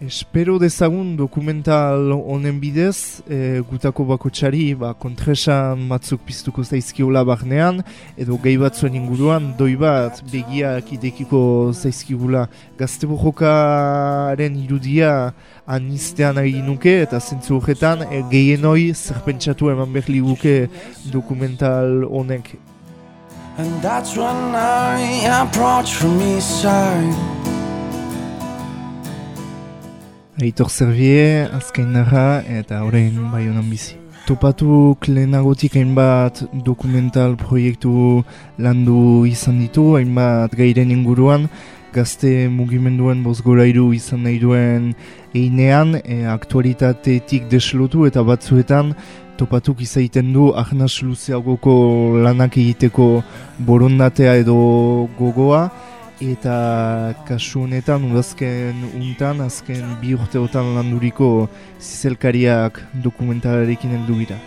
Espero dezagun dokumental honen bidez, e, gutako bakotxari ba, kontresan batzuk piztuko zaizkiola barnean, edo gehi batzuen inguruan, doi bat begiak idekiko zaizkigula gazte bojokaren irudia anistean ari nuke, eta zentzu horretan e, gehienoi zerpentsatu eman behar liguke dokumental honek. And that's when I approach from east side Aitor Servier, azkain narra eta horrein bai honan bizi. Topatu lehenagotik hainbat dokumental proiektu landu izan ditu, hainbat gairen inguruan, gazte mugimenduen bozgorairu izan nahi duen einean, e, aktualitateetik deslotu eta batzuetan topatuk izaiten du ahnas luzeagoko lanak egiteko borondatea edo gogoa, eta kasu honetan udazken untan, azken bi urteotan landuriko zizelkariak dokumentalarekin heldu gira.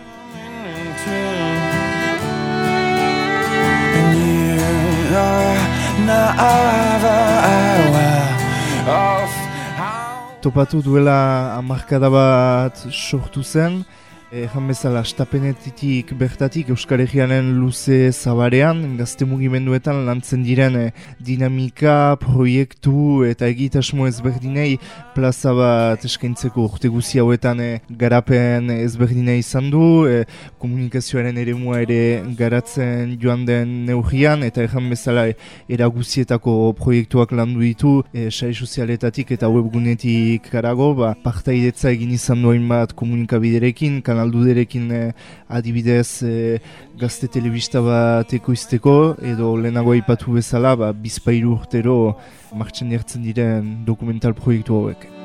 Topatu duela amarkada bat sortu zen, Ejan bezala, estapenetitik bertatik Euskal Herrianen luze zabarean, gazte mugimenduetan lantzen diren eh, dinamika, proiektu eta egitasmo ezberdinei plaza bat eskaintzeko urte guzi hauetan eh, garapen ezberdinei izan du, eh, komunikazioaren ere mua ere garatzen joan den neurrian, eta ejan bezala eraguzietako proiektuak landu ditu, e, sare sozialetatik eta webgunetik karago, ba, partaidetza egin izan duen bat komunikabiderekin, kanal alduderekin eh, adibidez eh, gazte telebista bat ekoizteko edo lehenago aipatu bezala ba, bizpairu urtero martxan jartzen diren dokumental proiektu hauek.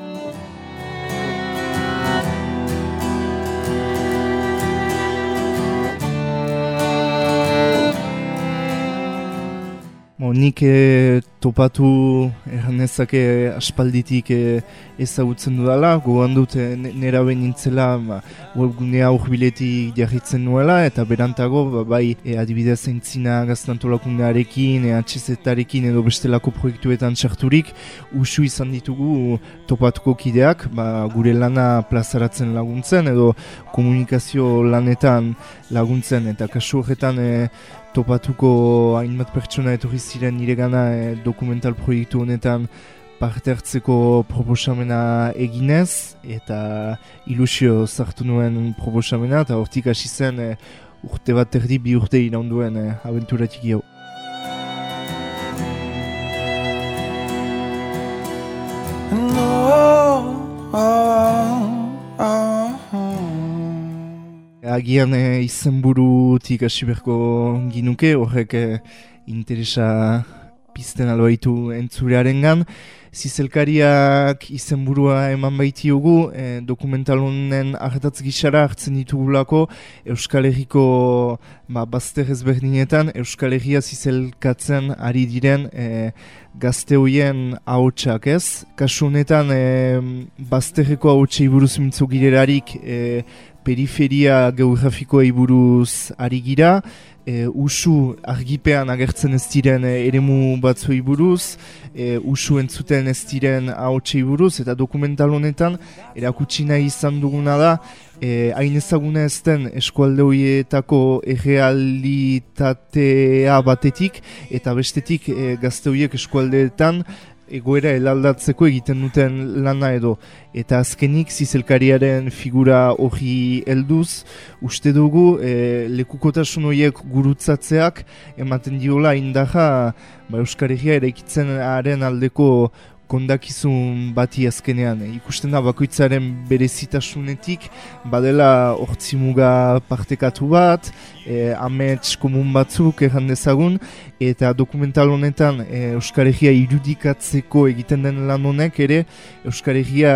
Nik e, topatu erranezake aspalditik e, ezagutzen dudala, gogan dut e, nera behin nintzela ba, webgunea urbiletik jarritzen nuela, eta berantago ba, bai e, adibidez entzina gaztantolakundearekin, e, atxezetarekin edo bestelako proiektuetan txarturik, usu izan ditugu topatuko kideak, ba, gure lana plazaratzen laguntzen edo komunikazio lanetan laguntzen, eta kasu horretan e, topatuko hainbat pertsona etorri ziren nire gana e, dokumental proiektu honetan parte hartzeko proposamena eginez eta ilusio zartu nuen proposamena eta hortik hasi zen e, urte bat erdi bi urte iraunduen e, abenturatik jau. Agian e, izenburutik hasi berko ginuke, horrek e, interesa pizten albaitu entzurearen gan. Zizelkariak izenburua eman baitiogu, e, dokumental honen ahatatz gixara hartzen ditugulako Euskal Herriko ba, bazter ezberdinetan Euskal Herria zizelkatzen ari diren e, gazte hoien ahotsak ez. Kasu honetan e, bazterreko ahotsei buruz mintzo girerarik e, periferia geografikoei buruz ari gira, e, usu argipean agertzen ez diren e, eremu batzuei buruz, e, usu entzuten ez diren ahotsei buruz, eta dokumental honetan erakutsi nahi izan duguna da, e, hain ezaguna ez den eskualde horietako errealitatea batetik, eta bestetik e, gazte horiek eskualdeetan egoera elaldatzeko egiten duten lana edo. Eta azkenik zizelkariaren figura hori helduz uste dugu e, lekukotasun horiek gurutzatzeak ematen diola indaja ba, Herria ere haren aldeko kondakizun bati azkenean. Ikusten da bakoitzaren berezitasunetik badela hortzimuga partekatu bat, e, amets komun batzuk erran dezagun, eta dokumental honetan e, Euskal Herria irudikatzeko egiten den lan honek ere Euskal Herria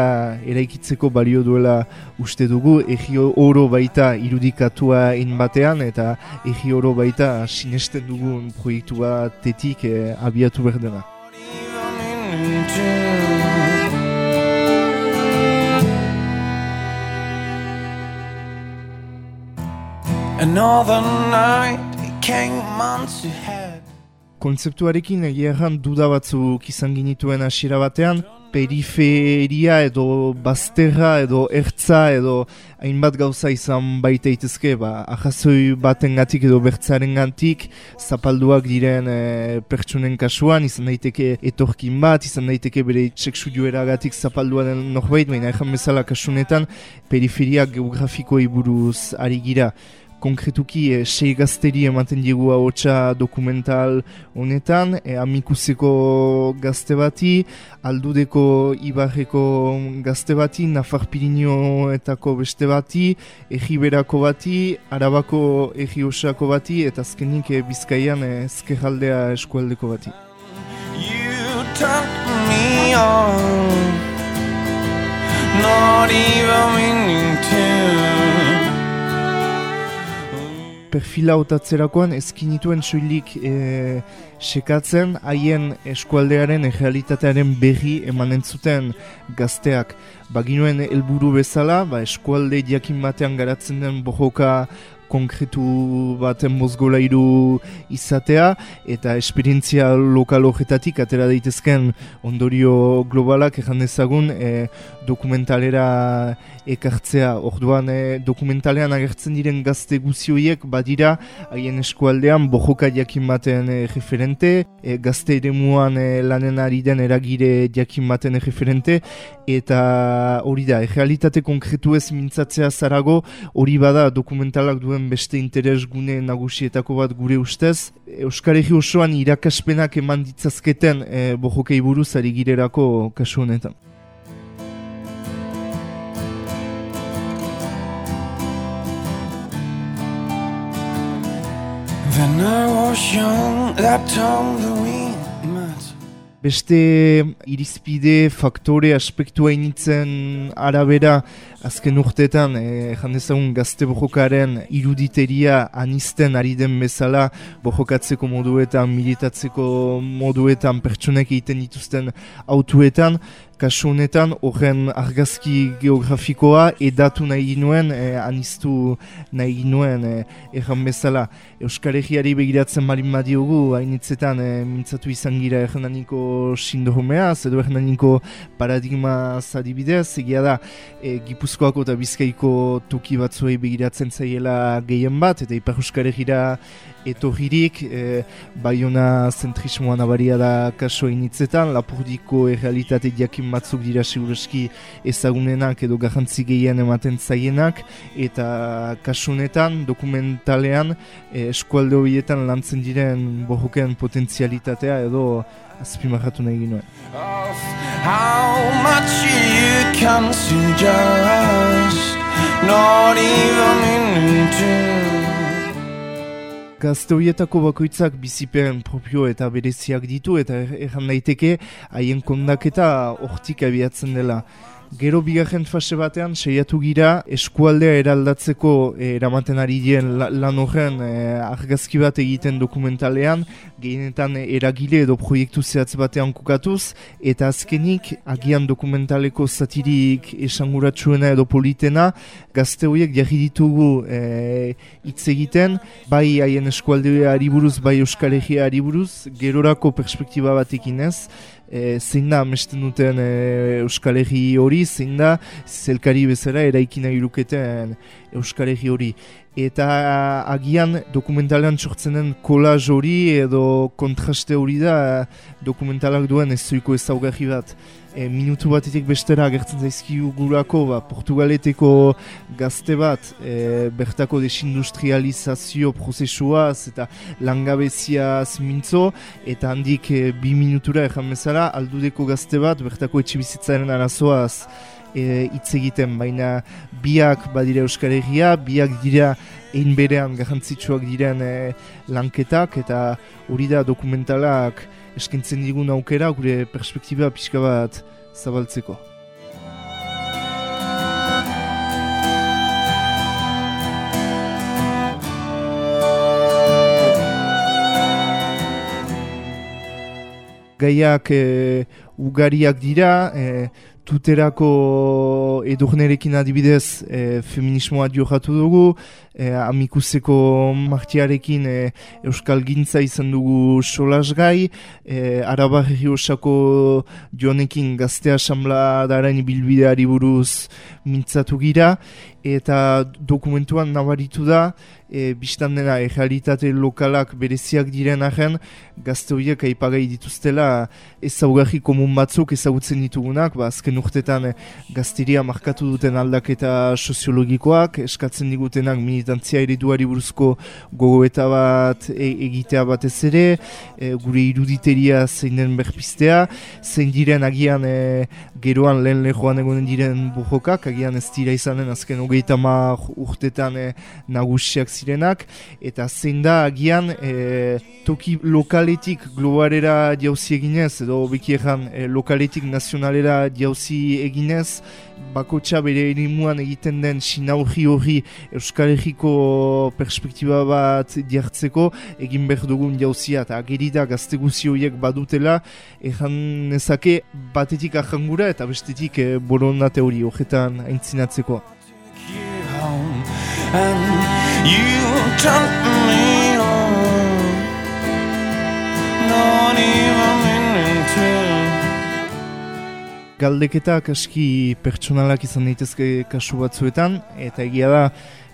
eraikitzeko balio duela uste dugu, egi oro baita irudikatua in batean, eta egi oro baita sinesten dugun proiektu batetik e, abiatu berdena. Another night it came months ahead Kontzeptuarekin egia duda batzuk izan ginituen hasiera batean, periferia edo bazterra edo ertza edo hainbat gauza izan baita itezke, ba, ahazoi baten gatik edo bertzaren gatik, zapalduak diren e, pertsunen kasuan, izan daiteke etorkin bat, izan daiteke bere seksu joera gatik norbait, baina ezan bezala kasunetan periferia geografikoa buruz ari gira konkretuki e, sei gazteri ematen diegu haotxa dokumental honetan, e, amikuseko gazte bati, aldudeko ibarreko gazte bati, Nafar Pirinioetako beste bati, egiberako bati, arabako egi bati, eta azkenik e, bizkaian ezkerraldea eskualdeko bati. Not even meaning to perfila otatzerakoan ezkinituen soilik e, sekatzen haien eskualdearen realitatearen berri emanen zuten gazteak. Baginuen helburu bezala, ba, eskualde diakin batean garatzen den bojoka konkretu baten mozgolairu izatea eta esperientzia lokal hojetatik atera daitezken ondorio globalak ejan dezagun e, dokumentalera ekartzea. Orduan e, dokumentalean agertzen diren gazte guzioiek badira haien eskualdean bojoka jakin baten e, referente, e, gazte ere e, lanen ari den eragire jakin baten referente eta hori da, realitate konkretu ez mintzatzea zarago hori bada dokumentalak duen beste interes gune nagusietako bat gure ustez. Euskal Herri osoan irakaspenak eman ditzazketen e, bojokei buruz ari girerako kasu honetan. When I was young, that the wind beste irizpide, faktore, aspektua initzen arabera azken urteetan, e, jandezagun gazte bojokaren iruditeria anisten ari den bezala bojokatzeko moduetan, militatzeko moduetan, pertsonek egiten dituzten autuetan, kasu honetan horren argazki geografikoa edatu nahi ginuen, e, anistu nahi ginuen e, erran bezala. Euskal Herriari begiratzen marin badiogu, hainitzetan e, mintzatu izan gira errananiko sindromeaz, edo errananiko paradigma zadibidez, egia da, e, Gipuzkoako eta Bizkaiko tuki batzuei begiratzen zaiela gehien bat, eta Ipar Euskal Herriera etorririk, e, baiona zentrismoan abaria da kaso initzetan, lapurdiko errealitate diakin batzuk dira segureski ezagunenak edo garrantzi gehien ematen zaienak, eta kasunetan, dokumentalean, e, eskualde horietan lantzen diren bohoken potentzialitatea edo azpimarratu nahi ginoen. How much you can suggest Not even into gazte horietako bakoitzak bizipen propio eta bereziak ditu eta er-, erran daiteke haien kondaketa hortik abiatzen dela. Gero bigarren fase batean, seiatu gira eskualdea eraldatzeko eh, eramaten ari dien lan horren eh, argazki bat egiten dokumentalean, gehienetan eragile edo proiektu zehatz batean kukatuz, eta azkenik, agian dokumentaleko zatirik esanguratsuena edo politena, gazte horiek jarri ditugu eh, hitz egiten, bai haien eskualdea ariburuz, bai euskal egia ariburuz, gerorako perspektiba batekin ez, e, zein da amesten duten e, Euskal Herri hori, zein da zelkari bezala eraikina iruketen Euskal Herri hori. Eta agian dokumentalean txortzen den kolaz hori edo kontraste hori da dokumentalak duen ez zuiko ezaugarri bat e, minutu batetik bestera agertzen zaizkiu gurako, ba, Portugaleteko gazte bat, e, bertako desindustrializazio prozesuaz eta langabeziaz mintzo, eta handik e, bi minutura ejan bezala, aldudeko gazte bat, bertako etxibizitzaren arazoaz e, hitz egiten, baina biak badire Euskal Herria, biak dira egin berean garrantzitsuak diren e, lanketak, eta hori da dokumentalak, eskintzen digun aukera gure perspektiba pixka bat zabaltzeko. Gaiak e, ugariak dira, e, tuterako edurnerekin adibidez e, feminismoa dioratu dugu, e, amikuseko martiarekin e, Euskal Gintza izan dugu solasgai, e, Araba osako joanekin gaztea asamla daren bilbideari buruz mintzatu gira, eta dokumentuan nabaritu da, e, biztan dena errealitate lokalak bereziak diren ahen, gazte horiek aipagai dituztela ezaugarri komun batzuk ezagutzen ditugunak, ba, azken urtetan e, gazteria markatu duten aldaketa soziologikoak, eskatzen digutenak militantzia ereduari buruzko gogoeta bat e, egitea batez ere, e, gure iruditeria zein den berpistea, zein diren agian e, geroan lehen lehoan egonen diren buhokak, agian ez dira izanen azken hogeita urtetan e, nagusiak zirenak, eta zein da agian e, toki lokaletik globalera jauzi eginez, edo beki egan e, lokaletik nazionalera jauzi eginez, bakotxa bere erimuan egiten den sinaurri hori Euskal Herriko perspektiba bat diartzeko egin behar dugun jauzia eta agerida gazte horiek badutela egan nezake batetik ahangura eta bestetik e, borondate hori horretan aintzinatzeko. And Galdeketak aski pertsonalak izan daitezke kasu batzuetan eta egia da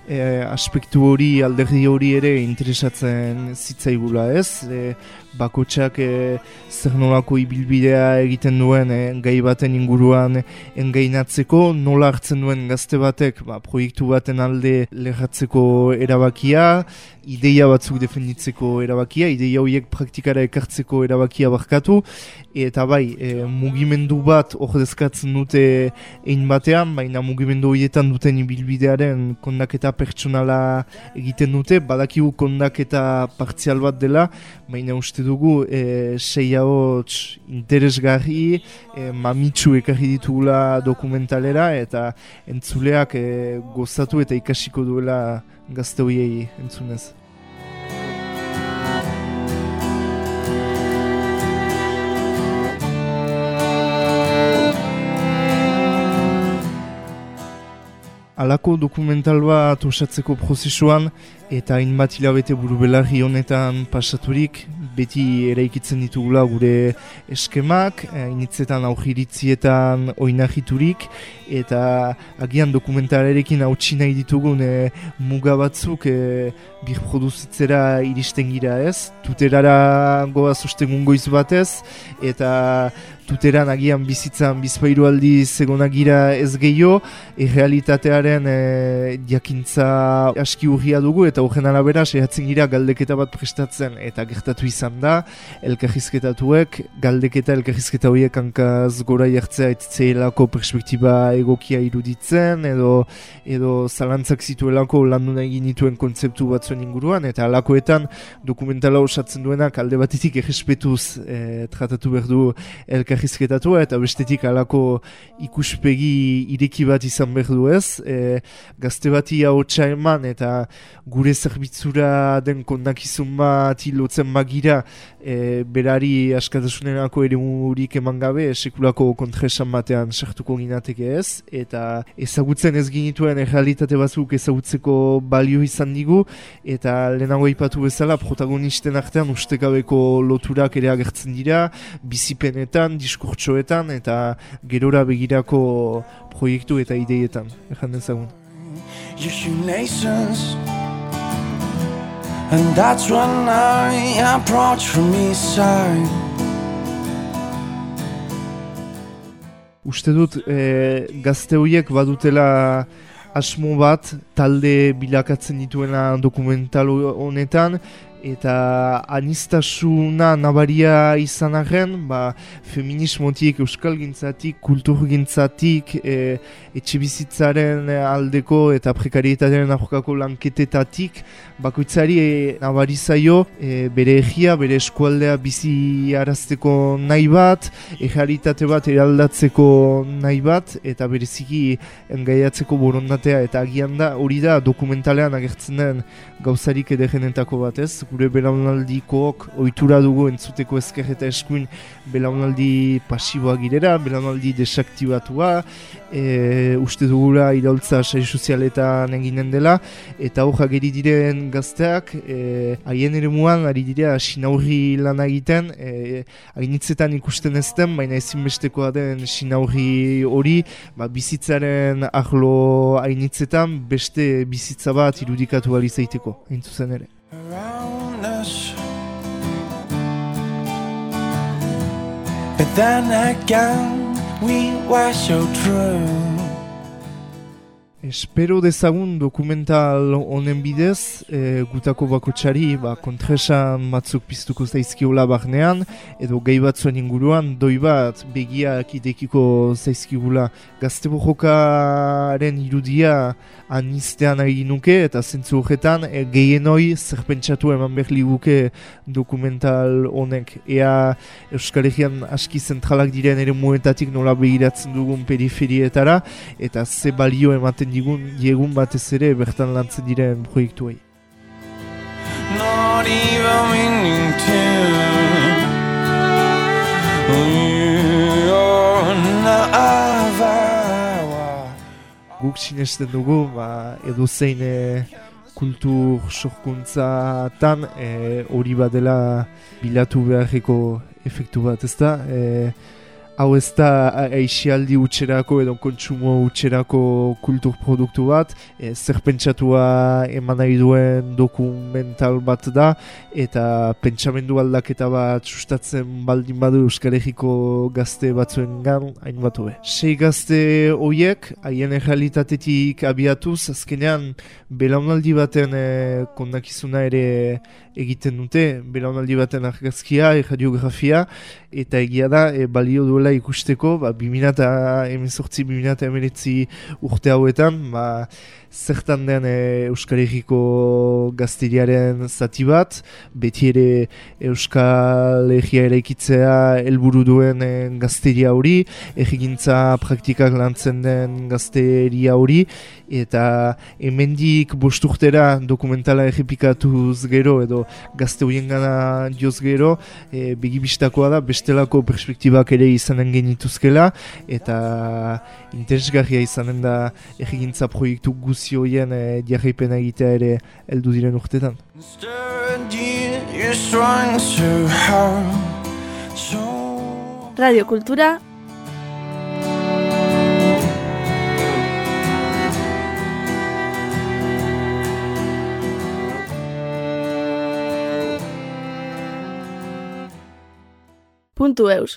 e, aspektu hori alderdi hori ere interesatzen zitzaigula ez? E, bakotsak e, zer nolako ibilbidea egiten duen e, gai baten inguruan engainatzeko, nola hartzen duen gazte batek ba, proiektu baten alde lehatzeko erabakia, ideia batzuk defenditzeko erabakia, ideia horiek praktikara ekartzeko erabakia barkatu, eta bai, e, mugimendu bat ordezkatzen dute egin batean, baina mugimendu horietan duten ibilbidearen kondaketa pertsonala egiten dute, badakigu kondaketa partzial bat dela, baina uste dugu e, sei hauts interesgarri e, mamitsu ekarri ditugula dokumentalera eta entzuleak e, gozatu eta ikasiko duela gazte horiei entzunez. Alako dokumental bat osatzeko prozesuan eta hainbat hilabete buru belarri honetan pasaturik beti eraikitzen ditugula gure eskemak, hainitzetan aujiritzietan oinahiturik eta agian dokumentalarekin hautsi nahi ditugun e, muga batzuk e, bir produzitzera iristen gira ez, tuterara goaz ostengun goiz batez eta tuteran agian bizitzan bizpairu aldi zegonagira ez gehiago, errealitatearen e, jakintza aski urria dugu eta horren arabera sehatzen gira galdeketa bat prestatzen eta gertatu izan da, elkarrizketatuek, galdeketa elkarrizketa horiek hankaz gora jartzea etzeelako perspektiba egokia iruditzen edo edo zalantzak zituelako landu nahi nituen kontzeptu batzuen inguruan eta alakoetan dokumentala osatzen duenak alde batetik errespetuz e, tratatu behar du elkarrizketatu eta bestetik alako ikuspegi ireki bat izan behar du ez. E, gazte bati hau eman eta gure zerbitzura den kondakizun bat hilotzen bagira e, berari askatasunerako ere murik eman gabe sekulako kontresan batean sartuko ginateke ez. Eta ezagutzen ez ginituen errealitate batzuk ezagutzeko balio izan digu eta lehenago ipatu bezala protagonisten artean ustekabeko loturak ere agertzen dira, bizipenetan, diskurtsoetan eta gerora begirako proiektu eta ideietan, ezan dezagun. And that's when I approach from side. Uste dut e, gazte horiek badutela asmo bat talde bilakatzen dituena dokumental honetan eta anistasuna nabaria izan arren, ba, feminismotik, euskal gintzatik, kultur gintzatik, e, etxe bizitzaren aldeko eta prekarietatearen ahokako lanketetatik, bakoitzari e, nabari zaio e, bere egia, bere eskualdea bizi arazteko nahi bat, ejaritate bat eraldatzeko nahi bat, eta bereziki engaiatzeko borondatea, eta agian da, hori da dokumentalean agertzen den gauzarik edegenetako bat ez, gure belaunaldikook ohitura dugu entzuteko ezker eta eskuin belaunaldi pasiboa girera, belaunaldi desaktibatua, e, uste dugula iraultza sai sozialetan eginen dela, eta hor geri diren gazteak, e, haien ere muan, ari dira sinaurri lan egiten, e, hainitzetan ikusten ezten, baina ezinbestekoa den sinaurri hori, ba, bizitzaren ahlo hainitzetan, beste bizitza bat irudikatu alizaiteko, hain zuzen ere. But then again, we were so true. Espero dezagun dokumental honen bidez, e, gutako bakotxari ba, kontresan batzuk piztuko zaizkiola barnean, edo gehi batzuen inguruan, doi bat begiak idekiko zaizkigula gazte bojokaren irudia aniztean ari nuke, eta zentzu horretan e, gehienoi zerpentsatu eman behar liguke dokumental honek. Ea Euskal Herrian aski zentralak diren ere muetatik nola behiratzen dugun periferietara, eta ze balio ematen digun diegun batez ere bertan lantzen diren proiektuei. Guk sinesten dugu, ba, edo zein e, kultur sorkuntza tan e, hori badela bilatu beharreko efektu bat, ezta? E, hau ez da aixialdi utxerako edo kontsumo utxerako kultur produktu bat, e, zer pentsatua eman nahi duen dokumental bat da, eta pentsamendu aldaketa bat sustatzen baldin badu Euskal Herriko gazte batzuen gan, hain batu be. Sei gazte hoiek, haien errealitatetik abiatuz, azkenean belaunaldi baten e, kondakizuna ere egiten dute, belaunaldi baten argazkia, radiografia, eta egia da, e, balio duela ikusteko, ba, 2018-2019 urte hauetan, ba, zertan den e, Euskal Herriko gazteriaren zati bat, beti ere Euskal Herria ere ikitzea helburu duen e, gazteria hori, egintza praktikak lantzen den gazteria hori, eta hemendik bosturtera dokumentala egipikatuz gero, edo gazte horien gana dioz gero, e, begibistakoa da, bestelako perspektibak ere izanen genituzkela, eta interesgarria izanen da egintza proiektu guz guzioien e, diarraipena egitea ere heldu diren urtetan. Radio Kultura Puntu eus